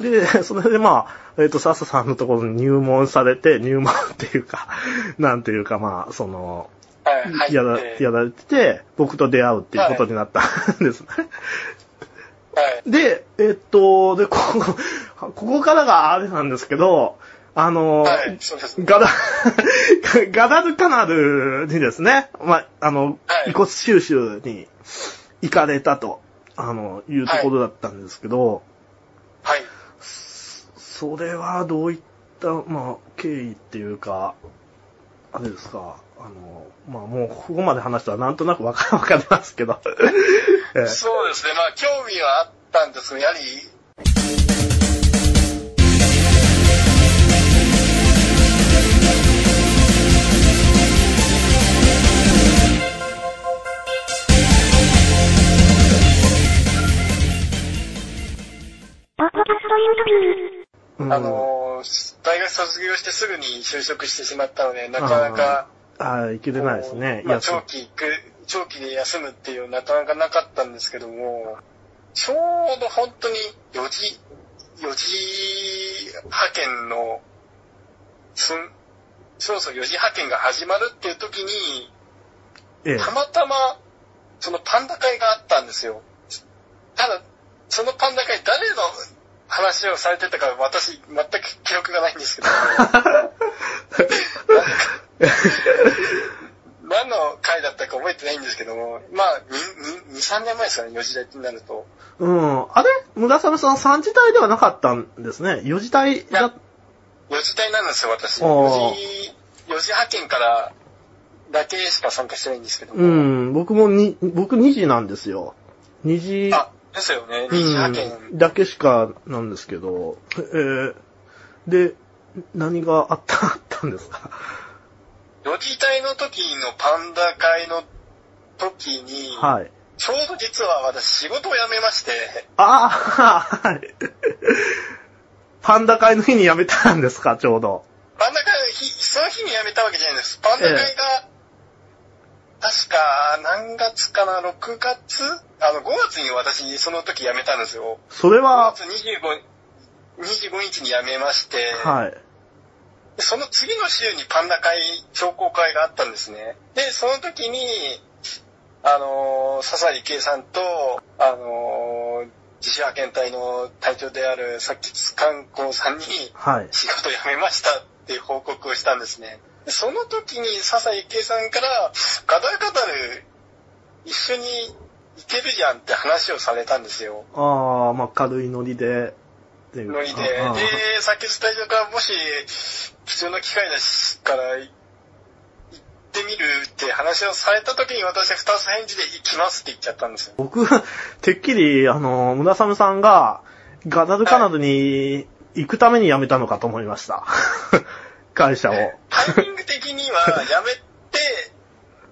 で、それでまあ、えっ、と、笹さんのところに入門されて、入門っていうか、なんていうかまあ、その、やら、やられてて、僕と出会うっていうことになったんですね。はい。で、えっと、で、ここ、ここからがあれなんですけど、あの、はい。ガダ、ガダルカナルにですね、まあ、あの、はい遺骨収集に行かれたと、あの、いうところだったんですけど、はい。それはどういった、まあ、経緯っていうか、あれですか、あの、まあもうここまで話したらなんとなくわかわかりますけど、ええそうですね。まあ、興味はあったんですが、やはり、ポッドキャストインタビュー。うんあのー、大学卒業してすぐに就職してしまったので、なかなか、ああ、いけてないですね。まあ、長期行く、長期で休むっていうなかなかなかったんですけども、ちょうど本当に4時、4時派遣の、そろそろ4時派遣が始まるっていう時に、ええたまたま、そのパンダ会があったんですよ。ただ、そのパンダ会誰の話をされてたか私全く記憶がないんですけど、何の回だったか覚えてないんですけども、まあ、2、3年前ですかね、4時代になると。うん。あれ？村雨さん3時台ではなかったんですね。4時台だや、4時台なんですよ、私。おー4時、4時派遣からだけしか参加してないんですけども。うん。僕もに、僕2時なんですよ。2時、あ、ですよね、2時派遣。うん、だけしかなんですけど、えーで、何があった、あったんですか？4時台の時のパンダ会の時に、はい。ちょうど実は私仕事を辞めまして、ああ、はい。パンダ会の日に辞めたんですか、ちょうど。パンダ会の日、その日に辞めたわけじゃないんです。パンダ会が、確か何月かな、6月？あの、5月に私その時辞めたんですよ。5それは、月25、25日に辞めまして、はい。でその次の週にパンダ会、商工会があったんですね。で、その時に、あのー、笹井圭さんと、あのー、自主派遣隊の隊長である作吉観光さんに、はい。仕事辞めましたっていう報告をしたんですね。でその時に笹井圭さんから、ガダルガダル、一緒に行けるじゃんって話をされたんですよ。ああ、まあ、軽いノリで、ノリで。で、作吉隊長からもし、貴重な機会だしから、行ってみるって話をされた時に私は二つ返事で行きますって言っちゃったんですよ。僕、てっきり、あの、村雨さんが、ガダルカナダに行くために辞めたのかと思いました。会社を。はやめて、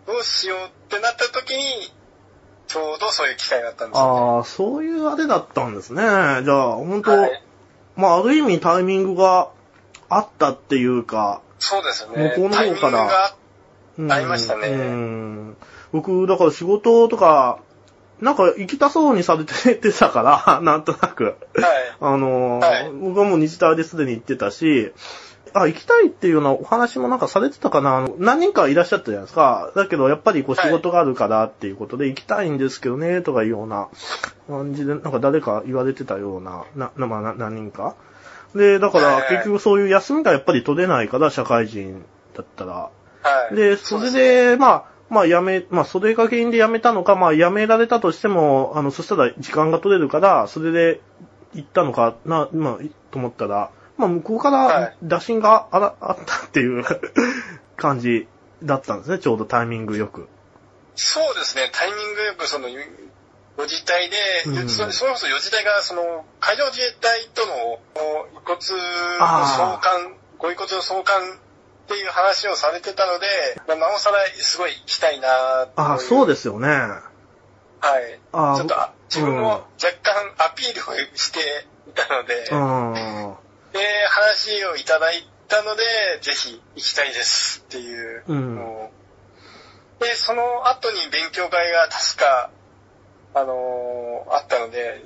どうしようってなった時に、ちょうどそういう機会があったんですよ、ね。ああ、そういうあれだったんですね。じゃあ、本当、はいまあ、ある意味タイミングがあったっていうか、そうですよね。向こうの方からタイミングがうんありましたねうん。僕、だから仕事とか、なんか行きたそうにされててたから、なんとなく。はい。あのーはい僕はもう日大ですでに行ってたし、あ、行きたいっていうようなお話もなんかされてたかなあの何人かいらっしゃったじゃないですか。だけどやっぱりこうはい仕事があるからっていうことで行きたいんですけどね、とかいうような感じで、なんか誰か言われてたような、な、なまあな何人か。で、だからはい結局そういう休みがやっぱり取れないから、社会人だったら。はい。で、それで、まあ、まあ、辞め、まあ、それが原因で辞めたのか、まあ、辞められたとしても、あの、そしたら時間が取れるから、それで行ったのかな、まあ、いと思ったら、まあ、向こうかはらい打診があら、あったっていう 感じだったんですね、ちょうどタイミングよく。そうですね、タイミングよくその、4次隊で、うんそそれこそ4次隊が、その、海上自衛隊との遺骨のあ送還、ご遺骨の送還っていう話をされてたので、まあ、なおさらすごい行きたいなああ、そうでですよね。はい。ああちょっとあ自分も若干アピールをしていたので、うん。で、話をいただいたので、ぜひ行きたいですっていううんで、その後に勉強会が確か、あのーあったので、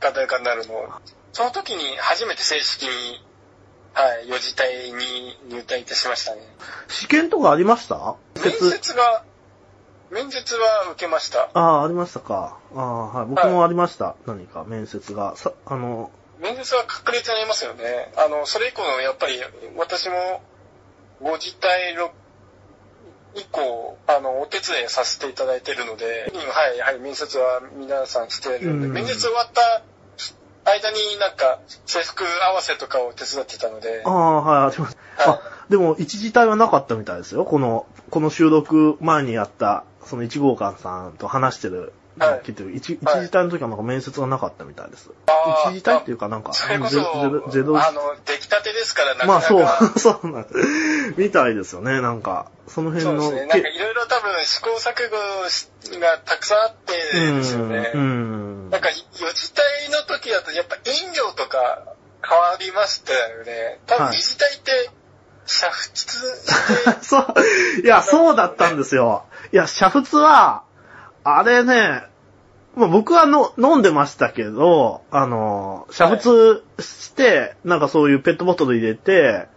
ガタガタになるの。その時に初めて正式に、はい、四次隊に入隊いたしましたね。試験とかありました？面接が、面接は受けました。ああ、ありましたか。ああ、はい。僕もありました。何か面接が。さ、あの、面接は確率になりますよね。あの、それ以降の、やっぱり、私も、ご自体の以降、あの、お手伝いさせていただいているので、はい、はい、面接は皆さんしているので、うん面接終わった間になんか、制服合わせとかを手伝ってたのであ、あ、はい、あります。はいあ、でも、一時体はなかったみたいですよ。この、この収録前にやった、その一号館さんと話してる、はい聞いてる一一はい時体の時はなんか面接がなかったみたいです。一時体っていうかなんか、それこそ、ゼロあの、出来たてですから、なかまあそう、そうなんみたいですよね、なんか。その辺の。そうですね。なんかいろいろ多分試行錯誤がたくさんあってですよね。うん。うんなんか、四次体の時だとやっぱ飲料とか変わりましたよね。多分はい二次体って、煮沸して、そう、いや、そうだったんですよ。いや、煮沸は、あれね、まあ、僕はの飲んでましたけど、あの、煮沸して、なんかそういうペットボトル入れて、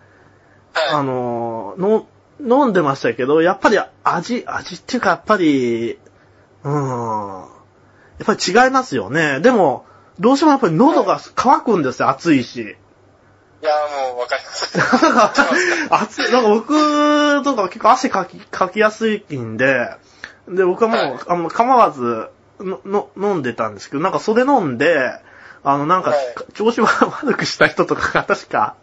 あはい。の、の、飲んでましたけど、やっぱり味、味っていうかやっぱり、うん、やっぱり違いますよね。でも、どうしてもやっぱり喉が乾くんですよ、暑いし。いや、もうわかります。なんか、暑い、なんか僕とか結構汗かき、かきやすいんで、で、僕はもう、はいあの、構わず、の、の、飲んでたんですけど、なんかそれ飲んで、あの、なんか、はい調子悪くした人とかが 確か、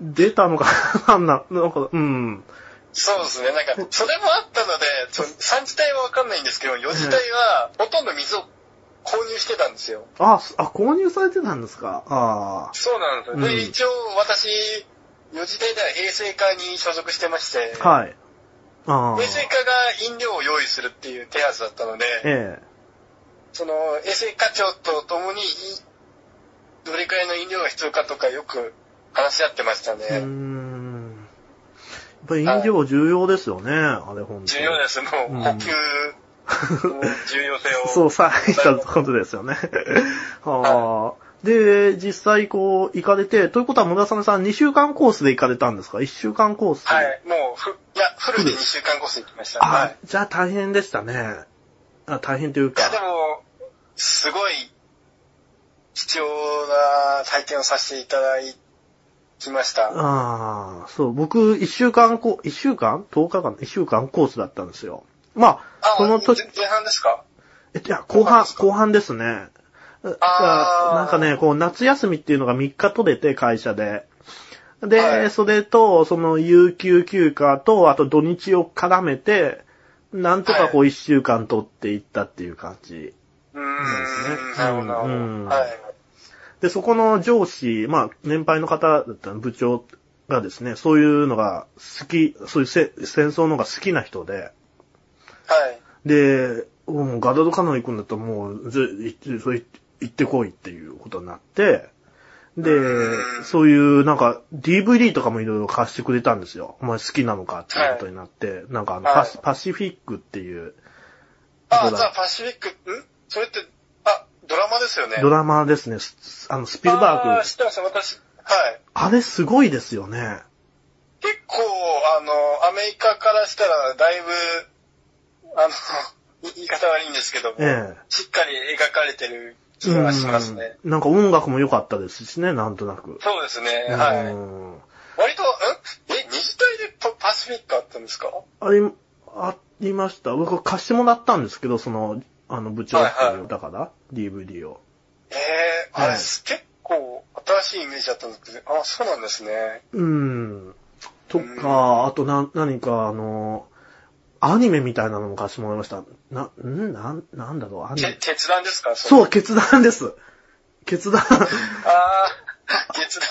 出たのかな、なんな、なんか、うん。そうですね。なんか、それもあったので、そ3次体はわかんないんですけど、4次体はほとんど水を購入してたんですよ。あ、すあ、購入されてたんですか？あそうなんですよ。うんで、一応私、4次体では衛生課に所属してまして、あ。はい。ああ。衛生課が飲料を用意するっていう手はずだったので、ええ。その衛生課長と共にいどれくらいの飲料が必要かとかよく話し合ってましたね。ん。やっぱり飲料重要ですよね、あれ本当に。重要です。もううん呼吸の重要性を。そう、さあ、言ったことですよね。はあ。で、実際こう、行かれて、ということは村雨さん2週間コースで行かれたんですか ?1 週間コース。はい。もうふ、いや、フルで2週間コース行きました。あ、はい。じゃあ大変でしたね。あ大変といういや、でか。も、すごい貴重な体験をさせていただきました。ああ、そう、僕、1週間コ、1週間 ?10 日間 ?1 週間コースだったんですよ。まあ、あ、その時前、前半ですか？えっと、いや、後半、後後半ですね。あーなんかね、こう、夏休みっていうのが3日取れて、会社で。で、はいそれと、その、有給休暇と、あと土日を絡めて、なんとかこう、1週間取っていったっていう感じ。ですねなるほど、なるほど。うんはい。で、そこの上司、まあ、年配の方だった部長がですね、そういうのが好き、そういうせ戦争のが好きな人で、はい。で、もうガダドカノン行くんだったらもう、行ってこいっていうことになって、でう、んそういうなんか DVD とかもいろいろ貸してくれたんですよ。お前好きなのかっていうことになって、なんかあのはいパシ、パシフィックっていうあ、あパシフィック、ん？それって、あ、ドラマですよね。ドラマですね。スあの、スピルバーグ。あ知ってます、私。はい。あれすごいですよね。結構、あの、アメリカからしたら、だいぶ、あの、い言い方悪いんですけども、ええしっかり描かれてる気がしますね。うんなんか音楽も良かったですしね、なんとなく。そうですね、はい。うん割と、んえ、二次体でパパシフィックあったんですか？あり、ありました。僕貸してもらったんですけど、その、あの部長っていう、はいはいだから、DVD を。ええあれ、はい結構新しいイメージだったんですけど、あ、そうなんですね。うん。とうんか、あとな、何かあの、アニメみたいなのも貸してもらいました。な、んなん、なんだろう、アニけメ。決断ですか？そう、う。決断です。決断。あー、決断。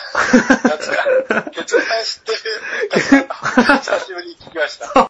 夏が決断知ってる。久しぶりに聞きました。